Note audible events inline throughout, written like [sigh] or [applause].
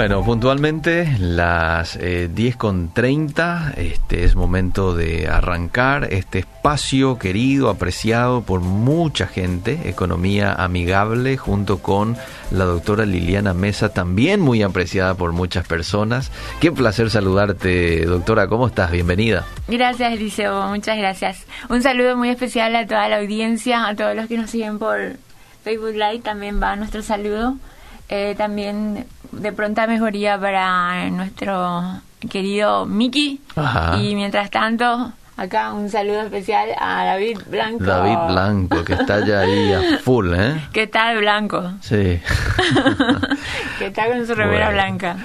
Bueno, puntualmente las eh, 10.30, este es momento de arrancar este espacio querido, apreciado por mucha gente, Economía Amigable, junto con la doctora Liliana Mesa, también muy apreciada por muchas personas. Qué placer saludarte, doctora, ¿cómo estás? Bienvenida. Gracias, Eliseo, muchas gracias. Un saludo muy especial a toda la audiencia, a todos los que nos siguen por Facebook Live, también va nuestro saludo. Eh, también de pronta mejoría para nuestro querido Miki. Y mientras tanto, acá un saludo especial a David Blanco. David Blanco, que está ya ahí a full, ¿eh? Que está de blanco. Sí. [laughs] que está con su remera Bueno. blanca.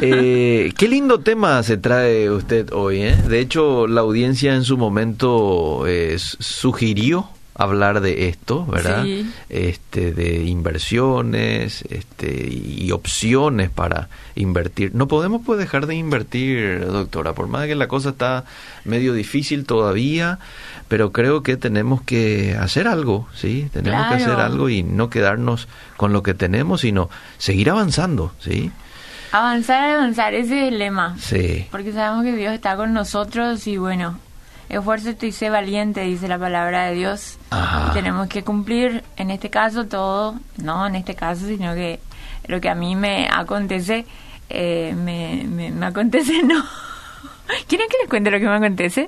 Eh, qué lindo tema se trae usted hoy, ¿eh? De hecho, la audiencia en su momento eh, sugirió hablar de esto, ¿verdad? Sí. Este, de inversiones, este, y opciones para invertir. No podemos pues dejar de invertir, doctora, por más que la cosa está medio difícil todavía, pero creo que tenemos que hacer algo, ¿sí? Tenemos que hacer algo y no quedarnos con lo que tenemos, sino seguir avanzando, ¿sí? Avanzar, avanzar, ese es el lema. Sí. Porque sabemos que Dios está con nosotros y bueno, esfuérzate y sé valiente, dice la palabra de Dios. Ajá. Y tenemos que cumplir, en este caso, todo, no en este caso, sino que lo que a mí me acontece, eh, me, me, me acontece, [laughs] no. ¿Quieren que les cuente lo que me acontece?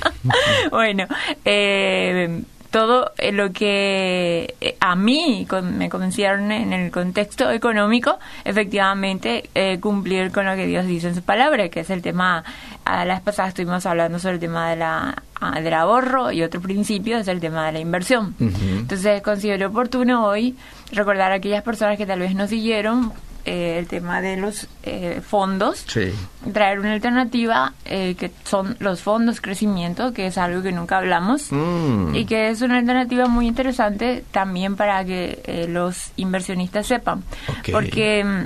[laughs] bueno, eh, todo eh, lo que eh, a mí me concierne en el contexto económico, efectivamente eh, cumplir con lo que Dios dice en su palabra, que es el tema, a las pasadas estuvimos hablando sobre el tema de la, ah, del ahorro y otro principio es el tema de la inversión. Entonces considero oportuno hoy recordar a aquellas personas que tal vez no siguieron eh, el tema de los eh, fondos Sí. traer una alternativa eh, que son los fondos crecimiento, que es algo que nunca hablamos Mm. y que es una alternativa muy interesante también para que eh, los inversionistas sepan. Ok. Porque mm,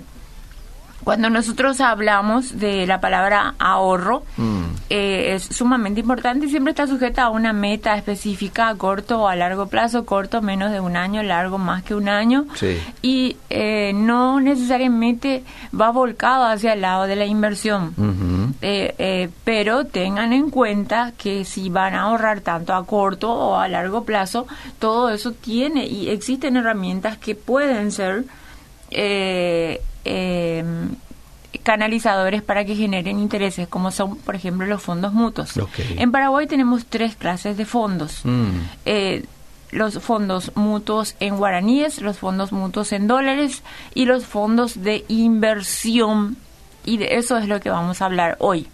cuando nosotros hablamos de la palabra ahorro, Mm. eh, es sumamente importante y siempre está sujeta a una meta específica a corto o a largo plazo, corto menos de un año, largo más que un año Sí. y eh, no necesariamente va volcado hacia el lado de la inversión. Ujú. Eh, eh, pero tengan en cuenta que si van a ahorrar tanto a corto o a largo plazo, todo eso tiene y existen herramientas que pueden ser eh, eh, canalizadores para que generen intereses, como son, por ejemplo, los fondos mutuos. En Paraguay tenemos tres clases de fondos. Mm. Eh, los fondos mutuos en guaraníes, los fondos mutuos en dólares y los fondos de inversión. Y de eso es lo que vamos a hablar hoy,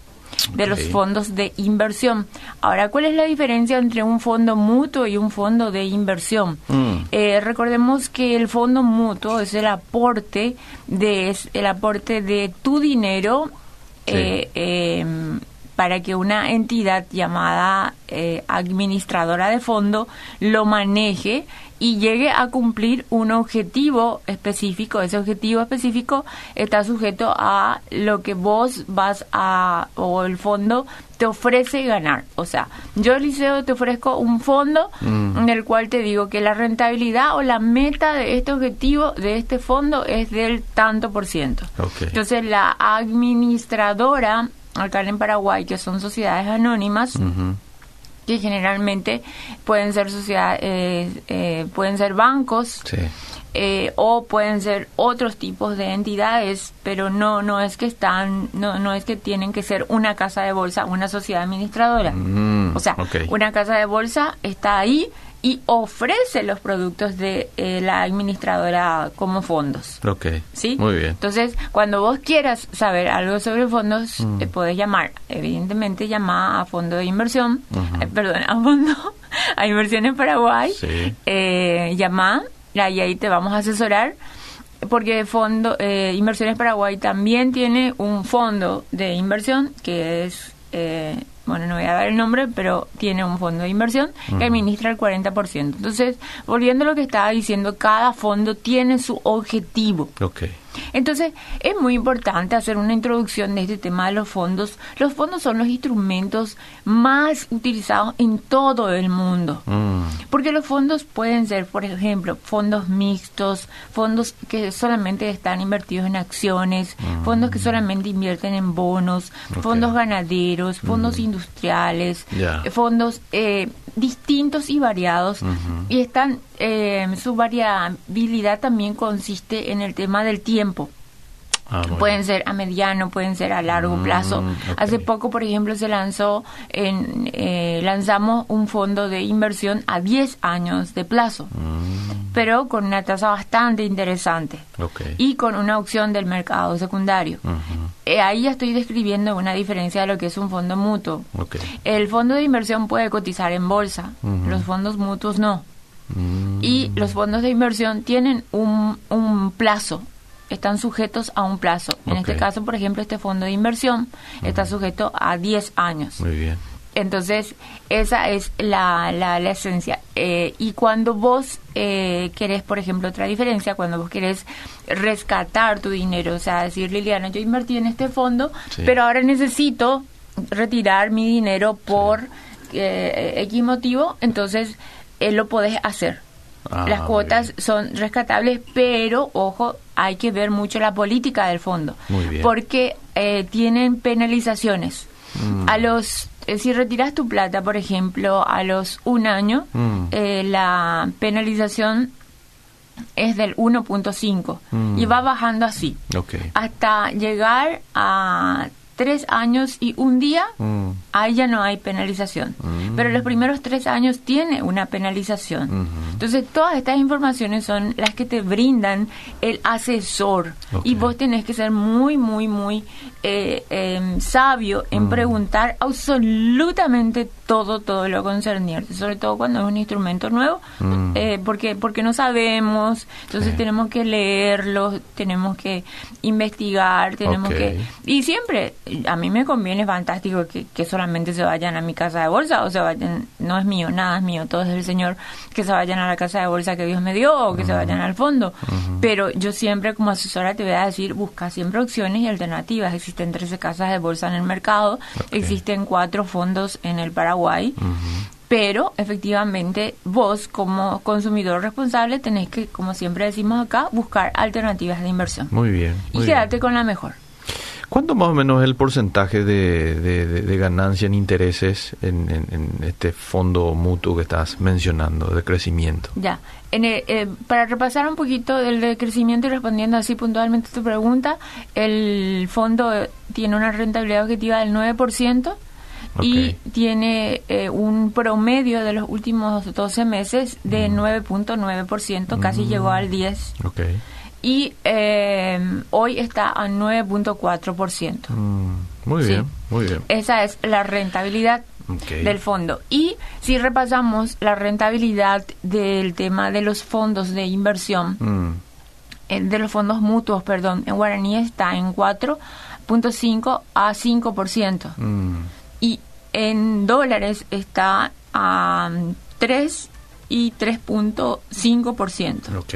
de los fondos de inversión. Ahora, ¿cuál es la diferencia entre un fondo mutuo y un fondo de inversión? Mm. Eh, recordemos que el fondo mutuo es el aporte de es el aporte de tu dinero Sí. eh, em, para que una entidad llamada eh, administradora de fondo lo maneje y llegue a cumplir un objetivo específico. Ese objetivo específico está sujeto a lo que vos vas a, o el fondo te ofrece ganar. O sea, yo, Liceo, te ofrezco un fondo Mm. en el cual te digo que la rentabilidad o la meta de este objetivo, de este fondo, es del tanto por ciento. Ok. Entonces, la administradora, acá en Paraguay, que son sociedades anónimas. Que generalmente pueden ser sociedades, eh, eh, pueden ser bancos, Sí. eh, o pueden ser otros tipos de entidades, pero no no es que están no no es que tienen que ser una casa de bolsa, una sociedad administradora. Mm, o sea, una casa de bolsa está ahí y ofrece los productos de eh, la administradora como fondos. Ok. ¿Sí? Muy bien. Entonces, cuando vos quieras saber algo sobre fondos, Mm. eh, podés llamar. Evidentemente, llama a fondo de inversión, eh, perdón, a fondo, [laughs] a inversión en Paraguay. Sí. Eh, llama y ahí te vamos a asesorar. Porque fondo eh, Inversiones Paraguay también tiene un fondo de inversión que es, eh, bueno, no voy a dar el nombre, pero tiene un fondo de inversión que administra el 40%. Entonces, volviendo a lo que estaba diciendo, cada fondo tiene su objetivo. Ok. Entonces, es muy importante hacer una introducción de este tema de los fondos. Los fondos son los instrumentos más utilizados en todo el mundo. Mm. Porque los fondos pueden ser, por ejemplo, fondos mixtos, fondos que solamente están invertidos en acciones, fondos que solamente invierten en bonos, fondos ganaderos, fondos industriales, eh, fondos eh, distintos y variados. Y están, eh, su variabilidad también consiste en el tema del tiempo. Ah, Pueden ser a mediano, pueden ser a largo Mm, plazo. Hace poco, por ejemplo, se lanzó, en, eh, lanzamos un fondo de inversión a 10 años de plazo, Mm, pero con una tasa bastante interesante y con una opción del mercado secundario. Eh, ahí ya estoy describiendo una diferencia de lo que es un fondo mutuo. El fondo de inversión puede cotizar en bolsa, los fondos mutuos no. Mm, Y los fondos de inversión tienen un, un plazo, están sujetos a un plazo. En este caso, por ejemplo, este fondo de inversión está sujeto a 10 años. Muy bien. Entonces, esa es la, la, la esencia. Eh, y cuando vos eh, querés, por ejemplo, otra diferencia, cuando vos querés rescatar tu dinero, o sea, decir, Liliana, yo invertí en este fondo, Sí. pero ahora necesito retirar mi dinero por eh, X motivo, entonces eh, lo podés hacer. Ah, Las cuotas son rescatables, pero ojo, hay que ver mucho la política del fondo, Muy bien. porque eh, tienen penalizaciones. Mm. A los eh, si retiras tu plata, por ejemplo, a los un año, Mm. eh, la penalización es del 1.5 Mm. y va bajando así Ok. hasta llegar a tres años y un día Mm, ahí ya no hay penalización. Mm. Pero los primeros tres años tiene una penalización. Entonces, todas estas informaciones son las que te brindan el asesor. Y vos tenés que ser muy, muy, muy eh, em, sabio en Mm. preguntar absolutamente todo, todo lo concerniente. Sobre todo cuando es un instrumento nuevo, Mm. eh, porque, porque no sabemos. Entonces, Sí. tenemos que leerlo, tenemos que investigar, tenemos que y siempre, a mí me conviene fantástico que, que solamente se vayan a mi casa de bolsa o se vayan, no es mío, nada es mío, todo es del Señor, que se vayan a la casa de bolsa que Dios me dio o que se vayan al fondo. Pero yo siempre como asesora te voy a decir, busca siempre opciones y alternativas. Existen 13 casas de bolsa en el mercado, existen cuatro fondos en el Paraguay. Pero efectivamente vos como consumidor responsable tenés que, como siempre decimos acá, buscar alternativas de inversión. Muy bien. Y quedarte bien. con la mejor. ¿Cuánto más o menos es el porcentaje de, de, de- de ganancia en intereses en, en- en este fondo mutuo que estás mencionando de crecimiento? Ya. En el- eh, para repasar un poquito del de crecimiento y respondiendo así puntualmente a tu pregunta, el fondo eh, tiene una rentabilidad objetiva del 9% y Ok. tiene eh, un promedio de los últimos 12 meses de 9.9%, casi Mm. llegó al 10%. Ok. Y eh, hoy está a 9.4%. Mm, muy Sí. bien, muy bien. Esa es la rentabilidad del fondo. Y si repasamos la rentabilidad del tema de los fondos de inversión, Mm, eh, de los fondos mutuos, perdón, en guaraní está en 4.5 a 5%. mm, Y en dólares está a mm, 3 y 3.5%. ok.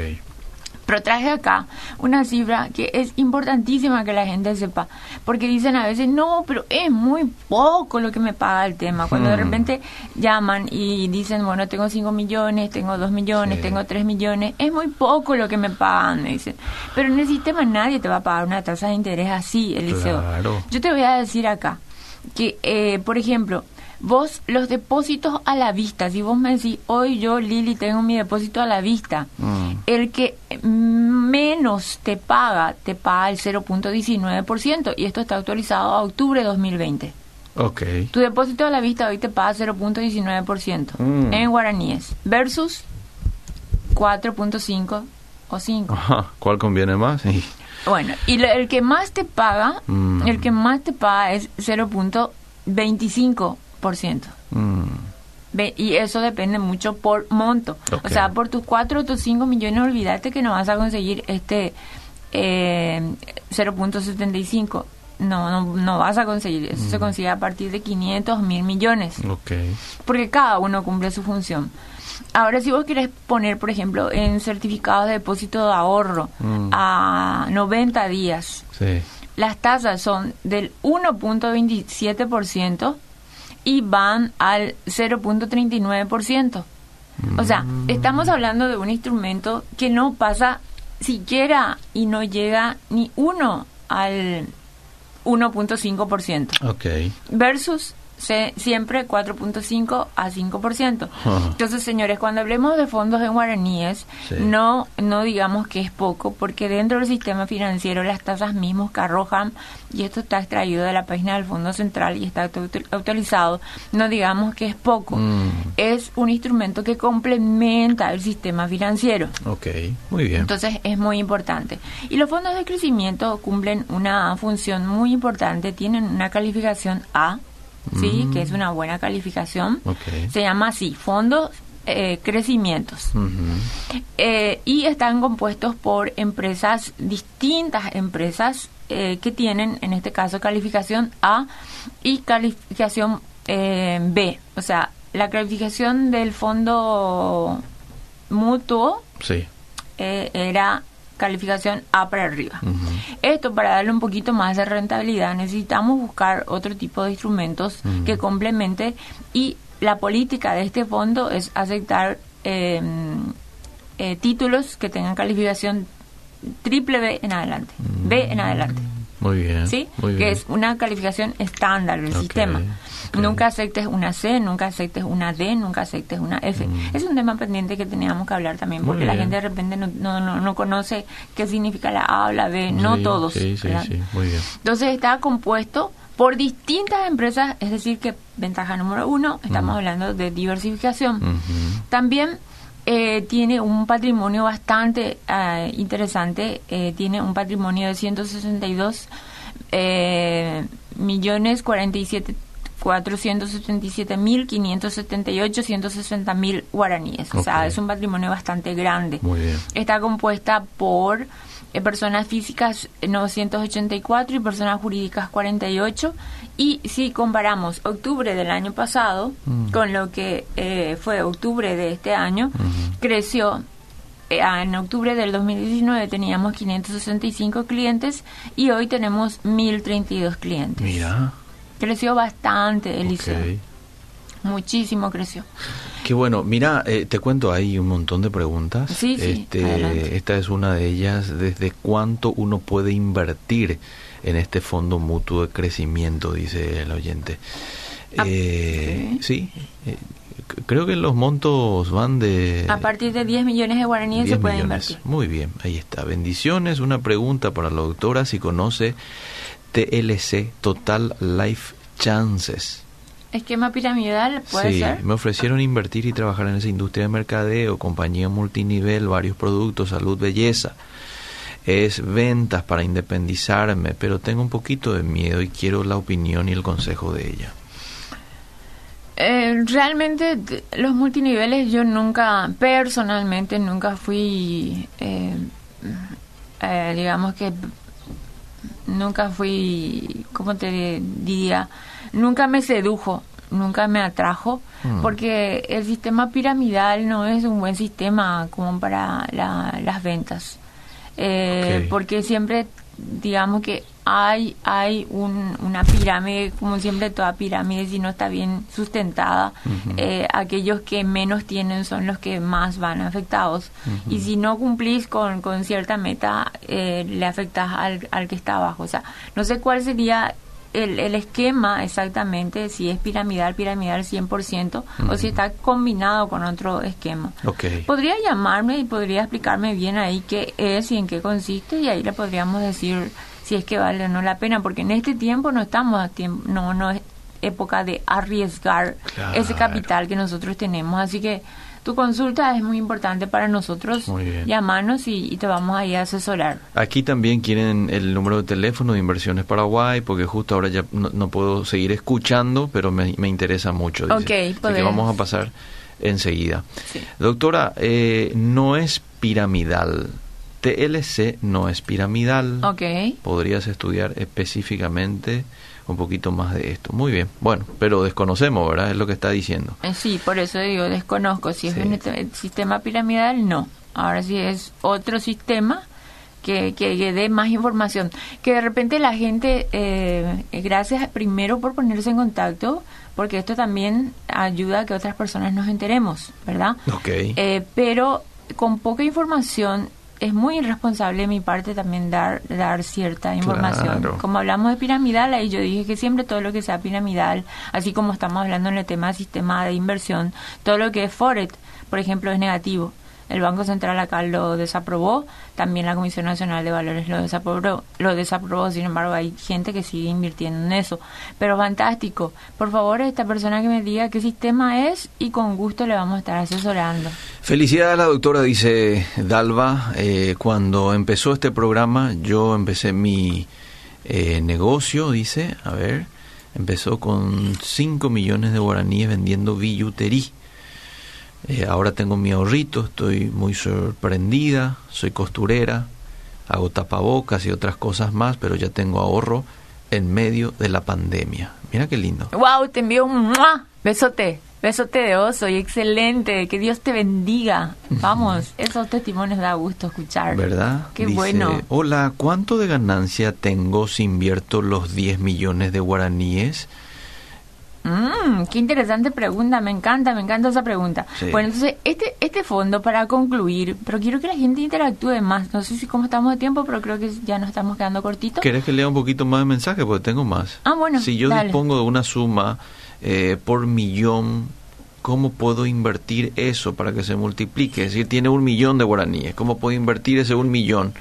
Pero traje acá una cifra que es importantísima que la gente sepa, porque dicen a veces, no, pero es muy poco lo que me paga el tema. Cuando de Hmm. repente llaman y dicen, bueno, tengo 5 millones, tengo 2 millones, Sí. tengo 3 millones, es muy poco lo que me pagan, me dicen. Pero en el sistema nadie te va a pagar una tasa de interés así, Eliseo. Claro. Yo te voy a decir acá que, eh, por ejemplo, vos los depósitos a la vista, si vos me decís, hoy yo, Lili, tengo mi depósito a la vista, Mm. el que menos te paga, te paga el 0.19%, y esto está actualizado a octubre de 2020. Ok. Tu depósito a la vista hoy te paga 0.19% Mm. en guaraníes, versus 4.5 o 5. Ajá. ¿Cuál conviene más? Sí. Bueno, y lo- el que más te paga, Mm. el que más te paga es 0.25%. Mm, Ve- Y eso depende mucho por monto. O sea, por tus 4 o tus 5 millones, olvídate que no vas a conseguir este eh, 0.75. no, no, no vas a conseguir. Eso se consigue a partir de 500 mil millones. Ok. Porque cada uno cumple su función. Ahora, si vos querés poner, por ejemplo, en certificados de depósito de ahorro Mm. a 90 días, Sí. las tasas son del 1.27% y van al 0.39%. O sea, estamos hablando de un instrumento que no pasa siquiera y no llega ni uno al 1.5% Ok. versus se- siempre 4.5 a 5%. Ajá. Entonces, señores, cuando hablemos de fondos en guaraníes, Sí. no no digamos que es poco, porque dentro del sistema financiero las tasas mismos que arrojan, y esto está extraído de la página del Fondo Central y está autorizado, no digamos que es poco. Mm. Es un instrumento que complementa el sistema financiero. Ok. Muy bien. Entonces es muy importante. Y los fondos de crecimiento cumplen una función muy importante, tienen una calificación A, ¿sí? que es una buena calificación. Mm. Se llama así, fondos eh, crecimientos. Eh, y están compuestos por empresas, distintas empresas eh, que tienen, en este caso, calificación A y calificación B. O sea, la calificación del fondo mutuo Sí. era calificación A para arriba. Esto para darle un poquito más de rentabilidad necesitamos buscar otro tipo de instrumentos que complemente y la política de este fondo es aceptar eh, eh, títulos que tengan calificación triple B en adelante, B en adelante. Muy bien. ¿Sí? Muy que bien. es una calificación estándar del Ok, sistema. Nunca aceptes una C, nunca aceptes una D, nunca aceptes una F. Mm. Es un tema pendiente que teníamos que hablar también, porque la gente de repente no, no, no, no conoce qué significa la A o la B, no todos. Sí, sí. Muy bien. Entonces está compuesto por distintas empresas, es decir, que ventaja número uno, estamos Mm. hablando de diversificación. También eh, tiene un patrimonio bastante eh, interesante, eh, tiene un patrimonio de 162 eh, millones 47 477 mil 578 160 mil guaraníes. O sea, es un patrimonio bastante grande. Muy bien. Está compuesta por eh, personas físicas eh, 984 y personas jurídicas 48. Y si comparamos octubre del año pasado Mm. con lo que eh, fue octubre de este año, creció. eh, En octubre del 2019 teníamos 565 clientes y hoy tenemos 1032 clientes. Mira. Creció bastante, Eliseo. Ok. Muchísimo creció. Qué bueno. Mira, eh, te cuento ahí un montón de preguntas. Sí, sí. Este, esta es una de ellas. ¿Desde cuánto uno puede invertir en este fondo mutuo de crecimiento? Dice el oyente. Ah, Eh, sí. eh, creo que los montos van de... A partir de 10 millones de guaraníes 10 se puede millones. invertir. Muy bien, ahí está. Bendiciones. Una pregunta para la doctora si conoce TLC, Total Life Chances. Esquema piramidal, puede sí, ser. me ofrecieron invertir y trabajar en esa industria de mercadeo, compañía multinivel, varios productos, salud, belleza. Es ventas para independizarme, pero tengo un poquito de miedo y quiero la opinión y el consejo de ella. Eh, realmente los multiniveles yo nunca, personalmente nunca fui, eh, eh, digamos que nunca fui, ¿cómo te diría? Nunca me sedujo, nunca me atrajo, Mm. porque el sistema piramidal no es un buen sistema como para la- las ventas. Eh. Porque siempre, digamos que hay, hay un- una pirámide, como siempre toda pirámide, si no está bien sustentada, eh, aquellos que menos tienen son los que más van afectados. Y si no cumplís con, con cierta meta, eh, le afectas al, al que está abajo. O sea, no sé cuál sería el, el esquema exactamente, si es piramidal, piramidal 100%, o si está combinado con otro esquema. Podría llamarme y podría explicarme bien ahí qué es y en qué consiste y ahí le podríamos decir si es que vale o no la pena, porque en este tiempo no estamos a tiempo, no, no es época de arriesgar Claro. ese capital que nosotros tenemos, así que tu consulta es muy importante para nosotros, Muy bien. llamarnos y, y te vamos a ir a asesorar. Aquí también quieren el número de teléfono de Inversiones Paraguay, porque justo ahora ya no, no puedo seguir escuchando, pero me, me interesa mucho. dice. Ok, Así que vamos a pasar enseguida. Sí. Doctora, eh, no es piramidal, TLC no es piramidal. Ok. Podrías estudiar específicamente un poquito más de esto. Muy bien. Bueno, pero desconocemos, ¿verdad? Es lo que está diciendo. Eh, Sí, por eso digo, desconozco. Si es Sí. un este- sistema piramidal, no. Ahora si es otro sistema que, que, que dé más información. Que de repente la gente, eh, gracias primero por ponerse en contacto, porque esto también ayuda a que otras personas nos enteremos, ¿verdad? Ok. Eh, pero con poca información es muy irresponsable de mi parte también dar dar cierta información. Claro. Como hablamos de piramidal, ahí yo dije que siempre todo lo que sea piramidal, así como estamos hablando en el tema del sistema de inversión, todo lo que es Forex, por ejemplo, es negativo. El Banco Central acá lo desaprobó, también la Comisión Nacional de Valores lo desaprobó, lo desaprobó, sin embargo hay gente que sigue invirtiendo en eso. Pero fantástico, por favor esta persona que me diga qué sistema es y con gusto le vamos a estar asesorando. Felicidades a la doctora, dice Dalva. Eh, cuando empezó este programa, yo empecé mi eh, negocio, dice, a ver, empezó con 5 millones de guaraníes vendiendo billutería. Eh, ahora tengo mi ahorrito, estoy muy sorprendida, soy costurera, hago tapabocas y otras cosas más, pero ya tengo ahorro en medio de la pandemia. Mira qué lindo. Wow, te envío un ¡mua! besote, besote de oso y excelente, que Dios te bendiga. Vamos, esos testimonios da gusto escuchar. ¿Verdad? Qué Dice, bueno. Hola, ¿cuánto de ganancia tengo si invierto los 10 millones de guaraníes? Mm, qué interesante pregunta, me encanta, me encanta esa pregunta. Sí. Bueno, entonces, este, este fondo, para concluir, pero quiero que la gente interactúe más. No sé si cómo estamos de tiempo, pero creo que ya nos estamos quedando cortitos. ¿Querés que lea un poquito más de mensaje? Porque tengo más. Ah, bueno, Si yo dale. dispongo de una suma eh, por millón, ¿cómo puedo invertir eso para que se multiplique? Es decir, tiene un millón de guaraníes. ¿Cómo puedo invertir ese un millón?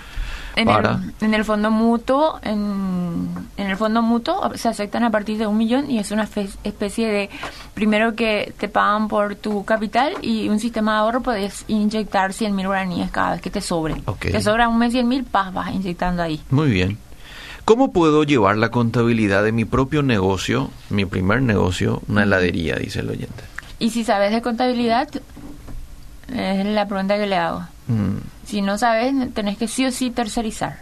En, para... el, en el fondo mutuo, en, en el fondo mutuo se aceptan a partir de un millón y es una especie de, primero que te pagan por tu capital y un sistema de ahorro puedes inyectar 100 mil guaraníes cada vez que te sobre. Ok. Te sobra un mes 100 mil, vas, vas inyectando ahí. Muy bien. ¿Cómo puedo llevar la contabilidad de mi propio negocio, mi primer negocio, una heladería, dice el oyente? Y si sabes de contabilidad, es la pregunta que le hago. Mm, Si no sabes, tenés que sí o sí tercerizar.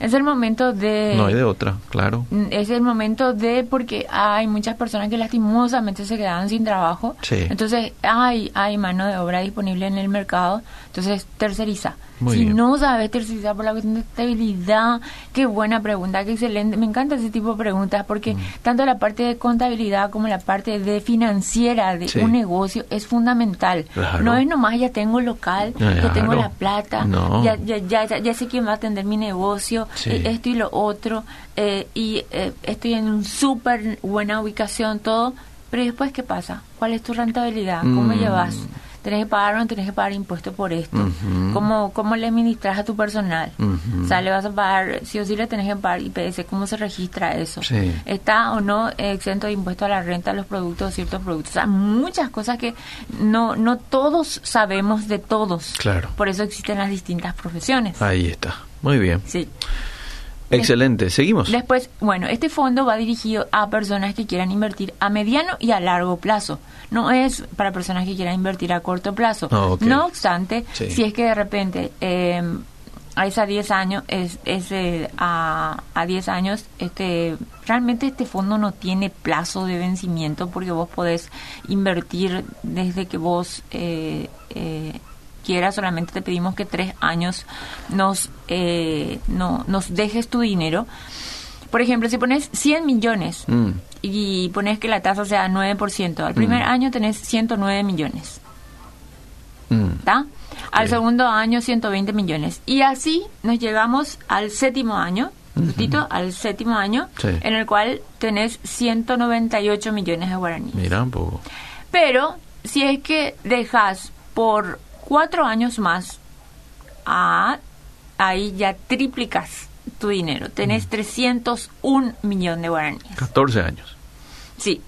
Es el momento de... no hay de otra, claro. Mm, Es el momento de, porque hay muchas personas que lastimosamente se quedan sin trabajo. Sí. Entonces, hay, hay mano de obra disponible en el mercado. Entonces, terceriza. Muy si bien. no sabes tercerizar por la cuestión de estabilidad, qué buena pregunta, qué excelente. Me encanta ese tipo de preguntas porque Mm. tanto la parte de contabilidad como la parte de financiera de Sí. un negocio es fundamental. Claro. No es nomás ya tengo local, ya tengo Claro. la plata, No. ya, ya, ya, ya, sé quién va a atender mi negocio, Sí. eh, esto y lo otro, eh, y eh, estoy en un súper buena ubicación, todo, pero después, ¿qué pasa? ¿Cuál es tu rentabilidad? ¿Cómo Mm. llevas? ¿Tenés que pagar o no tenés que pagar impuestos por esto? Ujú. ¿Cómo, ¿Cómo le administras a tu personal? Ujú. O sea, le vas a pagar, sí o sí le tenés que pagar IPS, ¿cómo se registra eso? Sí. ¿Está o no exento de impuesto a la renta los productos, ciertos productos? O sea, muchas cosas que no, no todos sabemos de todos. Claro. Por eso existen las distintas profesiones. Ahí está. Muy bien. Sí. Excelente. Seguimos. Después, bueno, este fondo va dirigido a personas que quieran invertir a mediano y a largo plazo. No es para personas que quieran invertir a corto plazo. Ah. No obstante, Sí. si es que de repente eh, a esa 10 años, es, es, eh, a, a 10 años, este realmente este fondo no tiene plazo de vencimiento porque vos podés invertir desde que vos eh, quieras, solamente te pedimos que tres años nos, eh, no, nos dejes tu dinero. Por ejemplo, si pones 100 millones Mm, y pones que la tasa sea 9%, al primer Mm. año tenés 109 millones. mm. ¿está? Al segundo año 120 millones. Y así nos llegamos al séptimo año, Ujú. justito al séptimo año, Sí. en el cual tenés 198 millones de guaraníes. Mira un poco. Pero si es que dejas por cuatro años más, ah, ahí ya triplicas tu dinero. Mm. Tenés 301 millón de guaraníes. 14 años. Sí.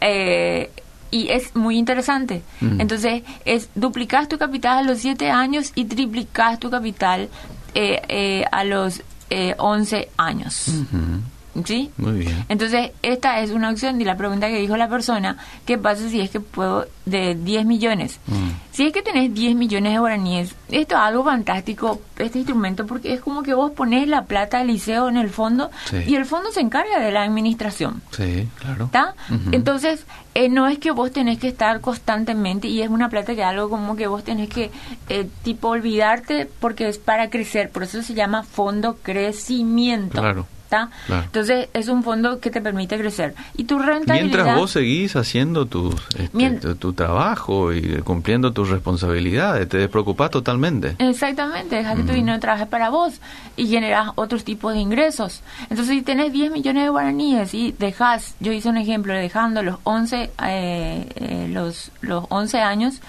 Eh, y es muy interesante. Mm. Entonces, es duplicas tu capital a los 7 años y triplicas tu capital eh, eh, a los eh, 11 años. Ujú. ¿Sí? Muy bien. Entonces, esta es una opción y la pregunta que dijo la persona, ¿qué pasa si es que puedo de 10 millones? Mm. Si es que tenés 10 millones de guaraníes, esto es algo fantástico, este instrumento, porque es como que vos pones la plata del liceo en el fondo Sí. y el fondo se encarga de la administración. Sí, claro. ¿Está? Entonces, eh, no es que vos tenés que estar constantemente y es una plata que algo como que vos tenés que, eh, tipo, olvidarte porque es para crecer. Por eso se llama fondo crecimiento. Claro. ¿Está? Claro. Entonces, es un fondo que te permite crecer. Y tu rentabilidad... Mientras vos seguís haciendo tus, este, Mien- tu, tu trabajo y cumpliendo tus responsabilidades, te despreocupás totalmente. Exactamente, dejas que tu dinero trabaje para vos y generas otros tipos de ingresos. Entonces, si tenés 10 millones de guaraníes y dejas, yo hice un ejemplo, dejando los 11, eh, eh, los, los 11 años,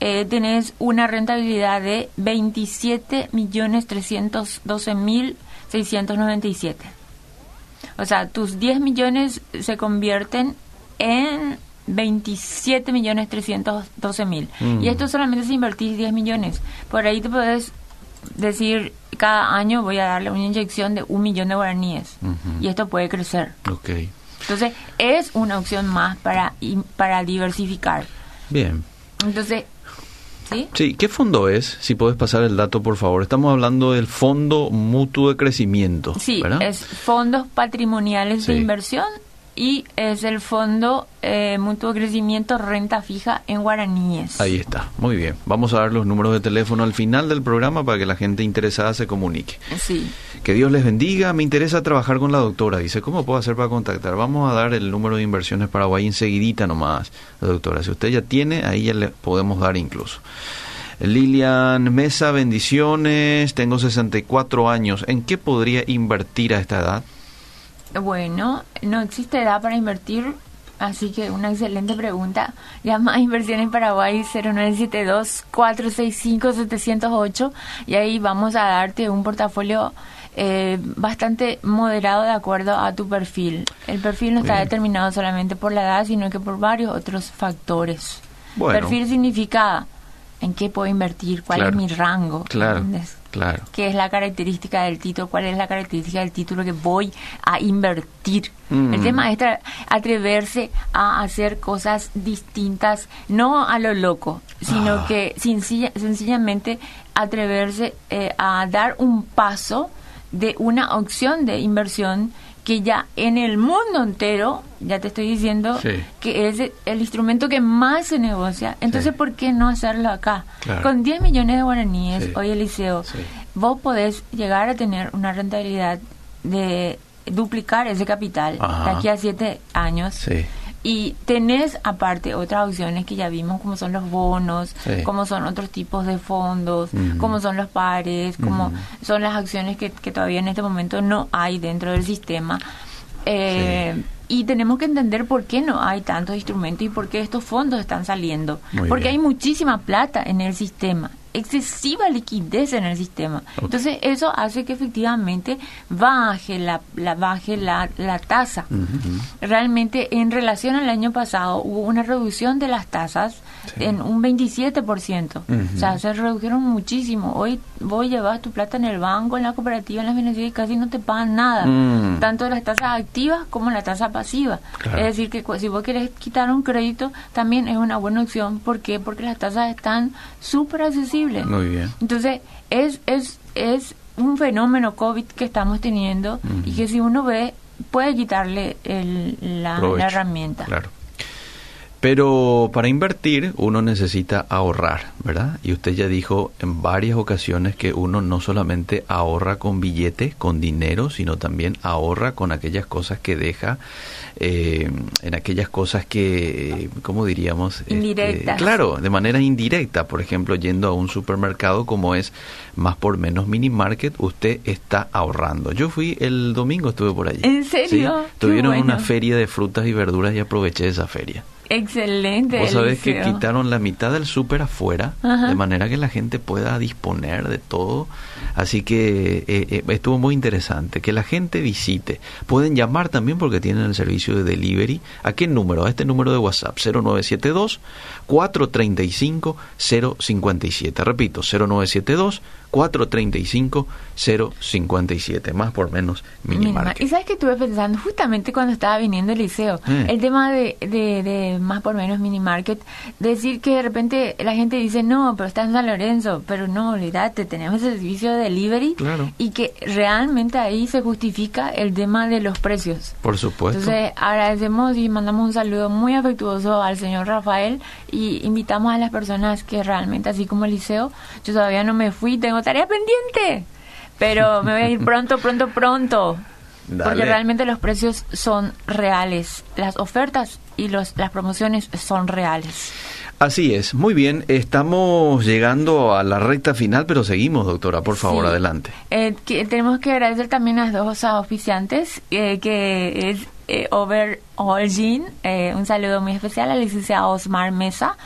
eh, tenés una rentabilidad de 27 millones 312 mil 697. O sea, tus 10 millones se convierten en 27 millones 312 mil. Mm. Y esto solamente si invertís 10 millones. Por ahí te puedes decir, cada año voy a darle una inyección de un millón de guaraníes. Y esto puede crecer. Ok. Entonces, es una opción más para, para diversificar. Bien. Entonces, ¿sí? Sí, ¿qué fondo es? Si puedes pasar el dato, por favor. Estamos hablando del Fondo Mutuo de Crecimiento. Sí, ¿verdad? es fondos patrimoniales de inversión y es el fondo eh, mutuo crecimiento renta fija en guaraníes. Ahí está. Muy bien. Vamos a dar los números de teléfono al final del programa para que la gente interesada se comunique. Sí. Que Dios les bendiga. Me interesa trabajar con la doctora. Dice, ¿cómo puedo hacer para contactar? Vamos a dar el número de inversiones Paraguay enseguidita nomás, doctora. Si usted ya tiene, ahí ya le podemos dar incluso. Lilian Mesa, bendiciones. Tengo 64 años. ¿En qué podría invertir a esta edad? Bueno, no existe edad para invertir, así que una excelente pregunta. Llama a Inversiones Paraguay 0972-465-708 y ahí vamos a darte un portafolio eh, bastante moderado de acuerdo a tu perfil. El perfil no está bien. determinado solamente por la edad, sino que por varios otros factores. Bueno. Perfil significa en qué puedo invertir, cuál Claro. es mi rango. Claro. Claro. qué es la característica del título, cuál es la característica del título que voy a invertir. Mm. El tema es atreverse a hacer cosas distintas, no a lo loco, sino Ah. que sencilla- sencillamente atreverse eh, a dar un paso de una opción de inversión que ya en el mundo entero, ya te estoy diciendo, Sí. que es el instrumento que más se negocia. Entonces, Sí. ¿por qué no hacerlo acá? Claro. Con 10 millones de guaraníes, Sí. hoy Eliseo, vos podés llegar a tener una rentabilidad de duplicar ese capital Ajá. de aquí a 7 años. Sí. Y tenés aparte otras opciones que ya vimos, como son los bonos, Sí. como son otros tipos de fondos, como son los pares, como son las acciones que, que todavía en este momento no hay dentro del sistema. Eh, Y tenemos que entender por qué no hay tantos instrumentos y por qué estos fondos están saliendo. Muy Porque bien. hay muchísima plata en el sistema, excesiva liquidez en el sistema. Entonces eso hace que efectivamente baje la, la baje la, la tasa. Realmente en relación al año pasado hubo una reducción de las tasas Sí. en un 27%. Ujú. O sea, se redujeron muchísimo. Hoy vos llevas tu plata en el banco, en la cooperativa, en la financiera y casi no te pagan nada. Mm. Tanto las tasas activas como la tasa pasiva. Claro. Es decir, que si vos querés quitar un crédito, también es una buena opción. ¿Por qué? Porque las tasas están súper accesibles. Muy bien. Entonces, es, es, es un fenómeno COVID que estamos teniendo y que si uno ve, puede quitarle el- la, la herramienta. Claro. Pero para invertir uno necesita ahorrar, ¿verdad? Y usted ya dijo en varias ocasiones que uno no solamente ahorra con billetes, con dinero, sino también ahorra con aquellas cosas que deja, eh, en aquellas cosas que, ¿cómo diríamos? Este, Indirectas. claro, de manera indirecta. Por ejemplo, yendo a un supermercado como es más por menos mini market, usted está ahorrando. Yo fui el domingo, estuve por allí. ¿En serio? Sí, tuvieron bueno. una feria de frutas y verduras y aproveché esa feria. Excelente. Vos sabés que quitaron la mitad del súper afuera, Ajá. de manera que la gente pueda disponer de todo. Así que eh, eh, estuvo muy interesante. Que la gente visite. Pueden llamar también porque tienen el servicio de delivery. ¿A qué número? A este número de WhatsApp, 0972-435-057. Repito, 0972-435-057. Más por menos mini Mínima. market. Y sabes que estuve pensando justamente cuando estaba viniendo el liceo, el tema de, de, de más por menos mini market, decir que de repente la gente dice, no, pero está en San Lorenzo, pero no, olvídate, tenemos el servicio de delivery Claro. y que realmente ahí se justifica el tema de los precios. Por supuesto. Entonces agradecemos y mandamos un saludo muy afectuoso al señor Rafael y invitamos a las personas que realmente, así como el liceo, yo todavía no me fui, tengo tarea pendiente, pero me voy a ir pronto, pronto, pronto. Dale. Porque realmente los precios son reales, las ofertas y los, las promociones son reales. Así es, muy bien, estamos llegando a la recta final, pero seguimos, doctora, por favor, Sí. adelante. Eh, que- tenemos que agradecer también a las dos auspiciantes, eh, que es eh, Overall Gin. Eh, un saludo muy especial al licenciado Osmar Mesa,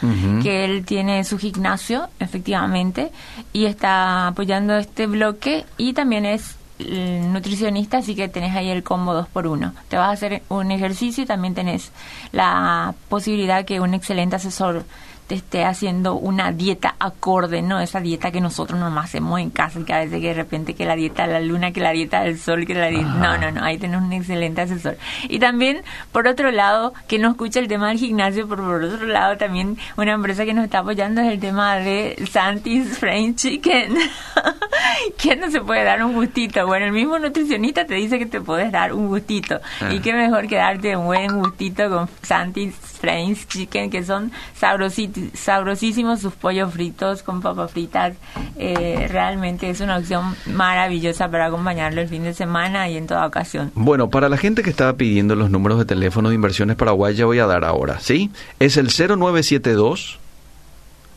que él tiene su gimnasio, efectivamente, y está apoyando este bloque y también es nutricionista, así que tenés ahí el combo 2 por 1 Te vas a hacer un ejercicio y también tenés la posibilidad que un excelente asesor te esté haciendo una dieta acorde, ¿no? Esa dieta que nosotros nomás hacemos en casa, que a veces que de repente que la dieta de la luna, que la dieta del sol, que la dieta... No, no, no, ahí tenés un excelente asesor. Y también, por otro lado, que no escucha el tema del gimnasio, pero por otro lado también una empresa que nos está apoyando es el tema de Santis French Chicken. [laughs] ¿Quién no se puede dar un gustito? Bueno, el mismo nutricionista te dice que te puedes dar un gustito. Ah. Y qué mejor que darte un buen gustito con Santis French Chicken, que son sabrosi- sabrosísimos sus pollos fritos con papas fritas. Eh, realmente es una opción maravillosa para acompañarlo el fin de semana y en toda ocasión. Bueno, para la gente que estaba pidiendo los números de teléfono de Inversiones Paraguay, ya voy a dar ahora, ¿sí? Es el 0972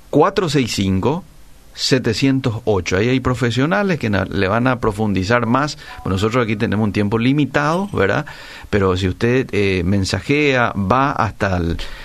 465 708. Ahí hay profesionales que le van a profundizar más. Nosotros aquí tenemos un tiempo limitado, ¿verdad? Pero si usted eh, mensajea, va hasta,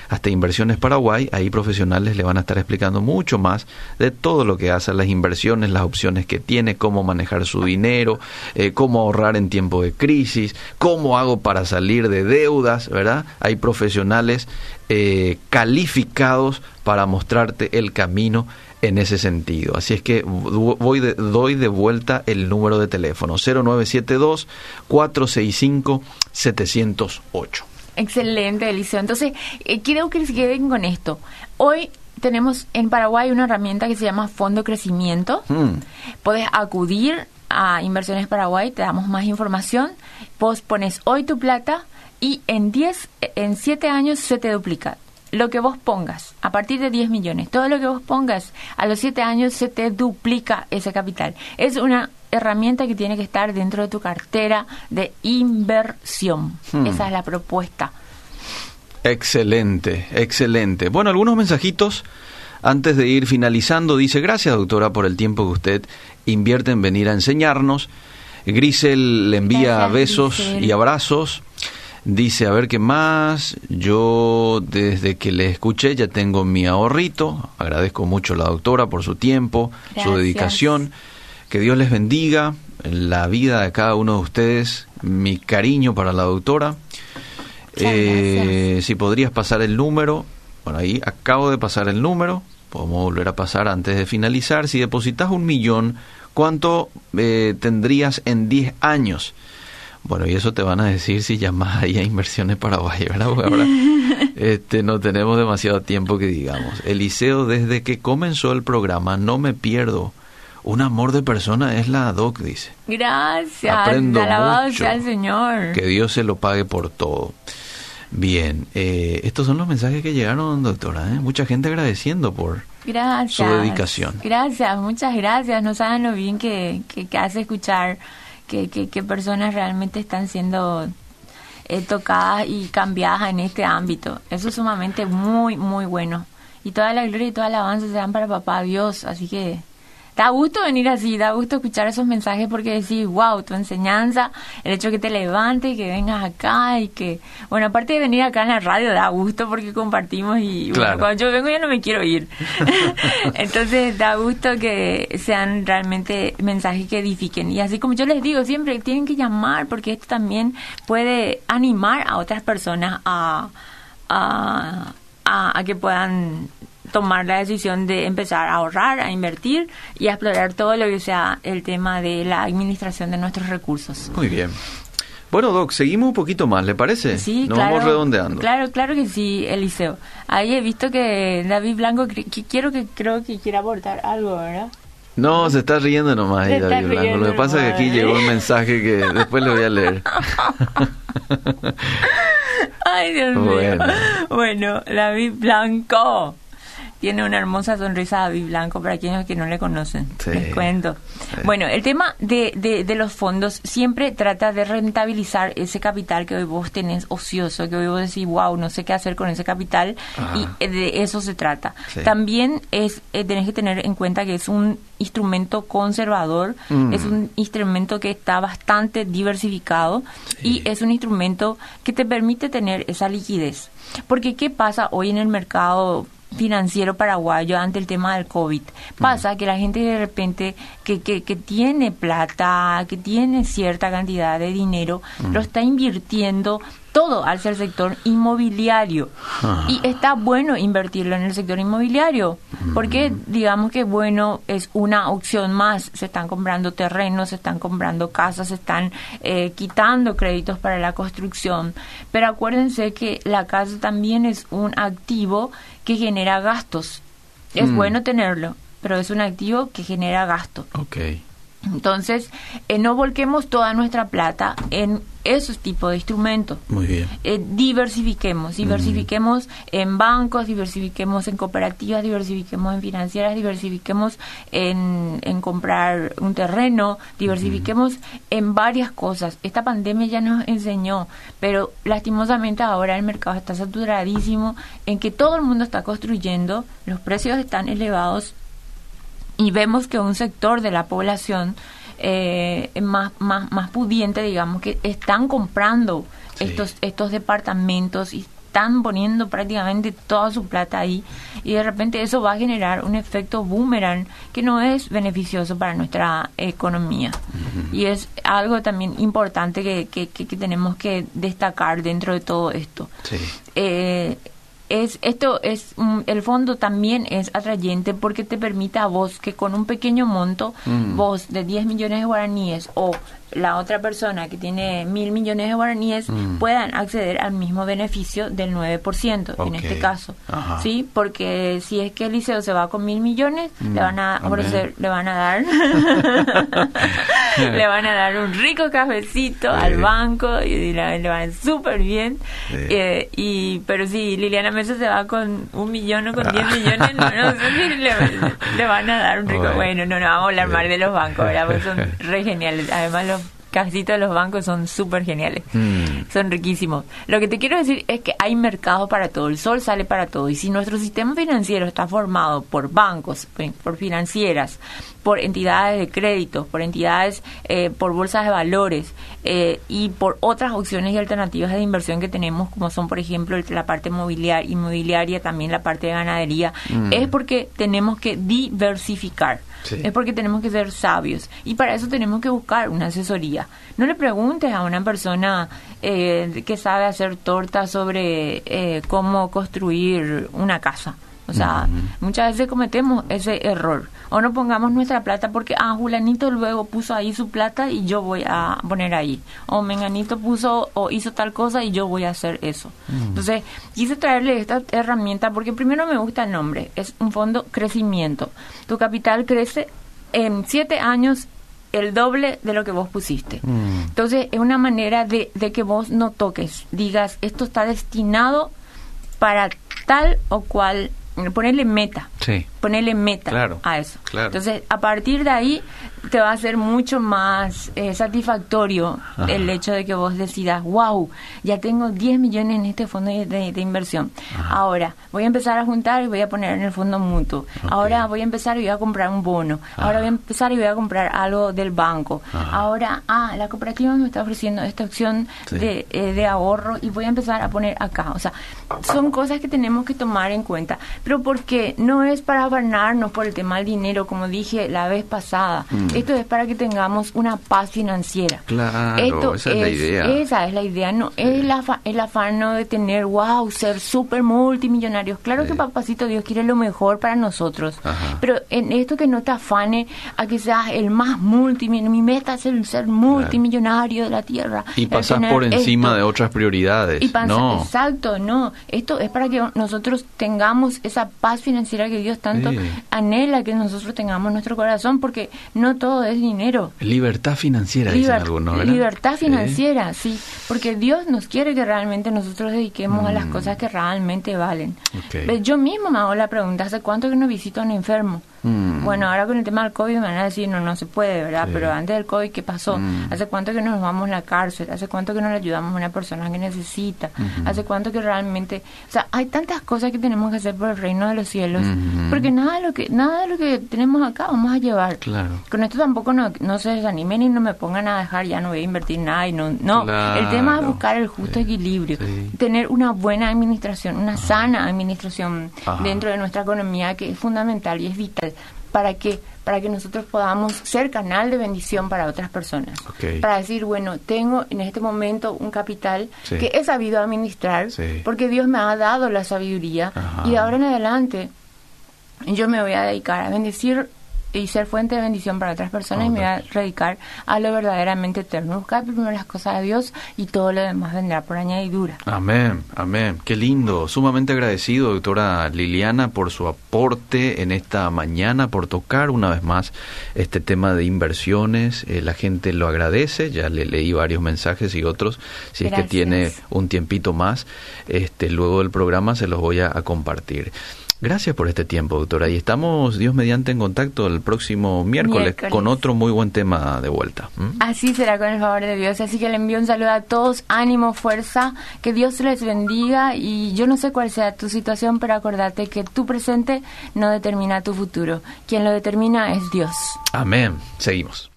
hasta Inversiones Paraguay, ahí profesionales le van a estar explicando mucho más de todo lo que hace las inversiones, las opciones que tiene, cómo manejar su dinero, eh, cómo ahorrar en tiempo de crisis, cómo hago para salir de deudas, ¿verdad? Hay profesionales eh, calificados para mostrarte el camino en ese sentido. Así es que vo- voy de- doy de vuelta el número de teléfono 0972 465 708. Excelente, Eliseo. Entonces, eh, quiero que se queden con esto. Hoy tenemos en Paraguay una herramienta que se llama Fondo Crecimiento. Mm. Puedes acudir a Inversiones Paraguay, te damos más información. Vos pones hoy tu plata y en 10, en 7 años se te duplica. Lo que vos pongas, a partir de 10 millones, todo lo que vos pongas, a los 7 años se te duplica ese capital. Es una herramienta que tiene que estar dentro de tu cartera de inversión. Hmm. Esa es la propuesta. Excelente, excelente. Bueno, algunos mensajitos antes de ir finalizando. Dice, gracias doctora por el tiempo que usted invierte en venir a enseñarnos. Grisel le envía Gracias, besos Grisel. y abrazos. Dice, a ver qué más. Yo desde que le escuché ya tengo mi ahorrito. Agradezco mucho a la doctora por su tiempo, su dedicación. Que Dios les bendiga la vida de cada uno de ustedes. Mi cariño para la doctora. Eh, si podrías pasar el número. Bueno, ahí acabo de pasar el número. Podemos volver a pasar antes de finalizar. Si depositas un millón, ¿cuánto eh, tendrías en 10 años? Bueno, y eso te van a decir si llamas ahí a Inversiones Paraguay, ¿verdad? Porque ahora [laughs] este, no tenemos demasiado tiempo que digamos. Eliseo, desde que comenzó el programa, no me pierdo. Un amor de persona es la doc, dice. Gracias. Aprendo Alabado mucho. sea el Señor. Que Dios se lo pague por todo. Bien, eh, estos son los mensajes que llegaron, doctora. ¿eh? Mucha gente agradeciendo por Gracias. su dedicación. Gracias, muchas gracias. No saben lo bien que, que, que hace escuchar que, que personas realmente están siendo eh, tocadas y cambiadas en este ámbito. Eso es sumamente muy, muy bueno. Y toda la gloria y toda la alabanza se dan para papá Dios. Así que da gusto venir así, da gusto escuchar esos mensajes porque decís, wow, tu enseñanza, el hecho que te levantes y que vengas acá y que, bueno, aparte de venir acá en la radio, da gusto porque compartimos y bueno, cuando yo vengo ya no me quiero ir. [laughs] Entonces da gusto que sean realmente mensajes que edifiquen. Y así como yo les digo siempre, tienen que llamar porque esto también puede animar a otras personas a, a, a que puedan tomar la decisión de empezar a ahorrar, a invertir y a explorar todo lo que sea el tema de la administración de nuestros recursos. Muy bien. Bueno, Doc, seguimos un poquito más, ¿le parece? Sí, Nos vamos redondeando. Claro, claro que sí, Eliseo. Ahí he visto que David Blanco, que quiero que creo que quiera aportar algo, ¿verdad? No, se está riendo nomás ahí, David Blanco. Lo que pasa es que aquí llegó un mensaje que [laughs] después le voy a leer. Ay, Dios mío. Bueno, David Blanco tiene una hermosa sonrisa David Blanco para aquellos que no le conocen. Les cuento. Bueno, el tema de, de, los fondos siempre trata de rentabilizar ese capital que hoy vos tenés ocioso, que hoy vos decís, wow, no sé qué hacer con ese capital, y de eso se trata. También es eh, tenés que tener en cuenta que es un instrumento conservador, mm. es un instrumento que está bastante diversificado y es un instrumento que te permite tener esa liquidez. Porque ¿qué pasa hoy en el mercado financiero paraguayo ante el tema del COVID. Pasa que la gente de repente que, que, que, tiene plata, que tiene cierta cantidad de dinero, lo está invirtiendo todo hacia el sector inmobiliario. Ah. Y está bueno invertirlo en el sector inmobiliario, porque digamos que bueno, es una opción más. Se están comprando terrenos, se están comprando casas, se están eh, quitando créditos para la construcción. Pero acuérdense que la casa también es un activo que genera gastos. Es mm. bueno tenerlo, pero es un activo que genera gasto. Okay. Entonces, eh, no volquemos toda nuestra plata en esos tipos de instrumentos. Muy bien. Eh, diversifiquemos, diversifiquemos en bancos, diversifiquemos en cooperativas, diversifiquemos en financieras, diversifiquemos en, en comprar un terreno, diversifiquemos en varias cosas. Esta pandemia ya nos enseñó, pero lastimosamente ahora el mercado está saturadísimo en que todo el mundo está construyendo, los precios están elevados y vemos que un sector de la población eh, más, más, más pudiente, digamos, que están comprando estos, estos departamentos y están poniendo prácticamente toda su plata ahí y de repente eso va a generar un efecto boomerang que no es beneficioso para nuestra economía. Y es algo también importante que, que, que, tenemos que destacar dentro de todo esto. Sí. Eh, es esto es el fondo también es atrayente porque te permite a vos que con un pequeño monto mm. vos de 10 millones de guaraníes o la otra persona que tiene mil millones de guaraníes mm. puedan acceder al mismo beneficio del 9% en este caso. ¿Sí? Porque si es que el liceo se va con mil millones, le van a mm. ofrecer, le van a dar [laughs] le van a dar un rico cafecito al banco y le, van súper bien. Eh, y pero si Liliana Mesa se va con un millón o con 10 [laughs] millones, no, no sé si le, van a dar un rico. Bueno, no, no vamos a hablar mal de los bancos, ¿verdad? Porque son [laughs] re geniales. Además los casi todos los bancos son súper geniales. Mm. Son riquísimos. Lo que te quiero decir es que hay mercado para todo. El sol sale para todo. Y si nuestro sistema financiero está formado por bancos, por financieras, por entidades de crédito, por entidades, eh, por bolsas de valores eh, y por otras opciones y alternativas de inversión que tenemos, como son, por ejemplo, la parte mobiliaria, inmobiliaria, también la parte de ganadería, mm. es porque tenemos que diversificar. Es porque tenemos que ser sabios y para eso tenemos que buscar una asesoría. No le preguntes a una persona eh, que sabe hacer tortas sobre eh, cómo construir una casa. O sea, muchas veces cometemos ese error. O no pongamos nuestra plata porque, ah, Julanito luego puso ahí su plata y yo voy a poner ahí. O Menganito puso o hizo tal cosa y yo voy a hacer eso. Entonces, quise traerle esta herramienta porque primero me gusta el nombre. Es un fondo crecimiento. Tu capital crece en siete años el doble de lo que vos pusiste. Entonces, es una manera de, de que vos no toques, digas, esto está destinado para tal o cual ponerle meta. Sí. Ponerle meta Claro, a eso. claro. Entonces, a partir de ahí te va a ser mucho más eh, satisfactorio Ajá. el hecho de que vos decidas, wow, ya tengo 10 millones en este fondo de, de- de inversión. Ajá. Ahora voy a empezar a juntar y voy a poner en el fondo mutuo. Ahora voy a empezar y voy a comprar un bono. Ahora voy a empezar y voy a comprar algo del banco. Ahora, ah, la cooperativa me está ofreciendo esta opción Sí. de, eh, de ahorro y voy a empezar a poner acá. O sea, son cosas que tenemos que tomar en cuenta. Pero porque no es para afanarnos por el tema del dinero, como dije la vez pasada. Mm. Esto es para que tengamos una paz financiera. Claro, Esto esa es la idea. Esa es la idea. No es el, afa- el afano de tener, wow, ser súper multimillonarios. Claro Sí. que papacito Dios quiere lo mejor para nosotros. Ajá. Pero en esto que no te afane a que seas el más multimillonario. Mi meta es el ser multimillonario de la tierra. Y pasas por encima esto. de otras prioridades. Y pasa- no. Exacto, no. Esto es para que nosotros tengamos esa paz financiera que Dios tanto Sí. anhela que nosotros tengamos en nuestro corazón, porque no todo es dinero. Libertad financiera, dicen Liber- algunos, ¿verdad? libertad financiera, sí, porque Dios nos quiere que realmente nosotros dediquemos a las Mm. cosas que realmente valen. Ok. Ve, Yo mismo me hago la pregunta, ¿hace cuánto que no visito a un enfermo? Mm. Bueno, ahora con el tema del COVID me van a decir, no, no se puede, ¿verdad? Sí. Pero antes del COVID, ¿qué pasó? Mm. ¿Hace cuánto que nos vamos a la cárcel? ¿Hace cuánto que no le ayudamos a una persona que necesita? Ujú. ¿Hace cuánto que realmente... O sea, hay tantas cosas que tenemos que hacer por el reino de los cielos, Ujú. porque nada de, lo que, nada de lo que tenemos acá vamos a llevar. Claro. Con esto tampoco no, no se desanimen y no me pongan a dejar, ya no voy a invertir nada y no. No, el tema es buscar el justo Sí, equilibrio, sí. tener una buena administración, una sana administración Ajá. dentro de nuestra economía que es fundamental y es vital para que para que nosotros podamos ser canal de bendición para otras personas. Para decir, bueno, tengo en este momento un capital Sí. que he sabido administrar Sí. porque Dios me ha dado la sabiduría Ajá. y de ahora en adelante yo me voy a dedicar a bendecir y ser fuente de bendición para otras personas y me voy a dedicar a lo verdaderamente eterno. Buscar primero las cosas de Dios y todo lo demás vendrá por añadidura. Amén, amén. Qué lindo. Sumamente agradecido, doctora Liliana, por su aporte en esta mañana, por tocar una vez más este tema de inversiones. Eh, la gente lo agradece. Ya le leí varios mensajes y otros. Si es que tiene un tiempito más, este, luego del programa se los voy a, a compartir. Gracias por este tiempo, doctora. Y estamos, Dios mediante, en contacto el próximo miércoles, Miércoles. con otro muy buen tema de vuelta. ¿Mm? Así será con el favor de Dios. Así que le envío un saludo a todos, ánimo, fuerza, que Dios les bendiga y yo no sé cuál sea tu situación, pero acordate que tu presente no determina tu futuro. Quien lo determina es Dios. Amén. Seguimos.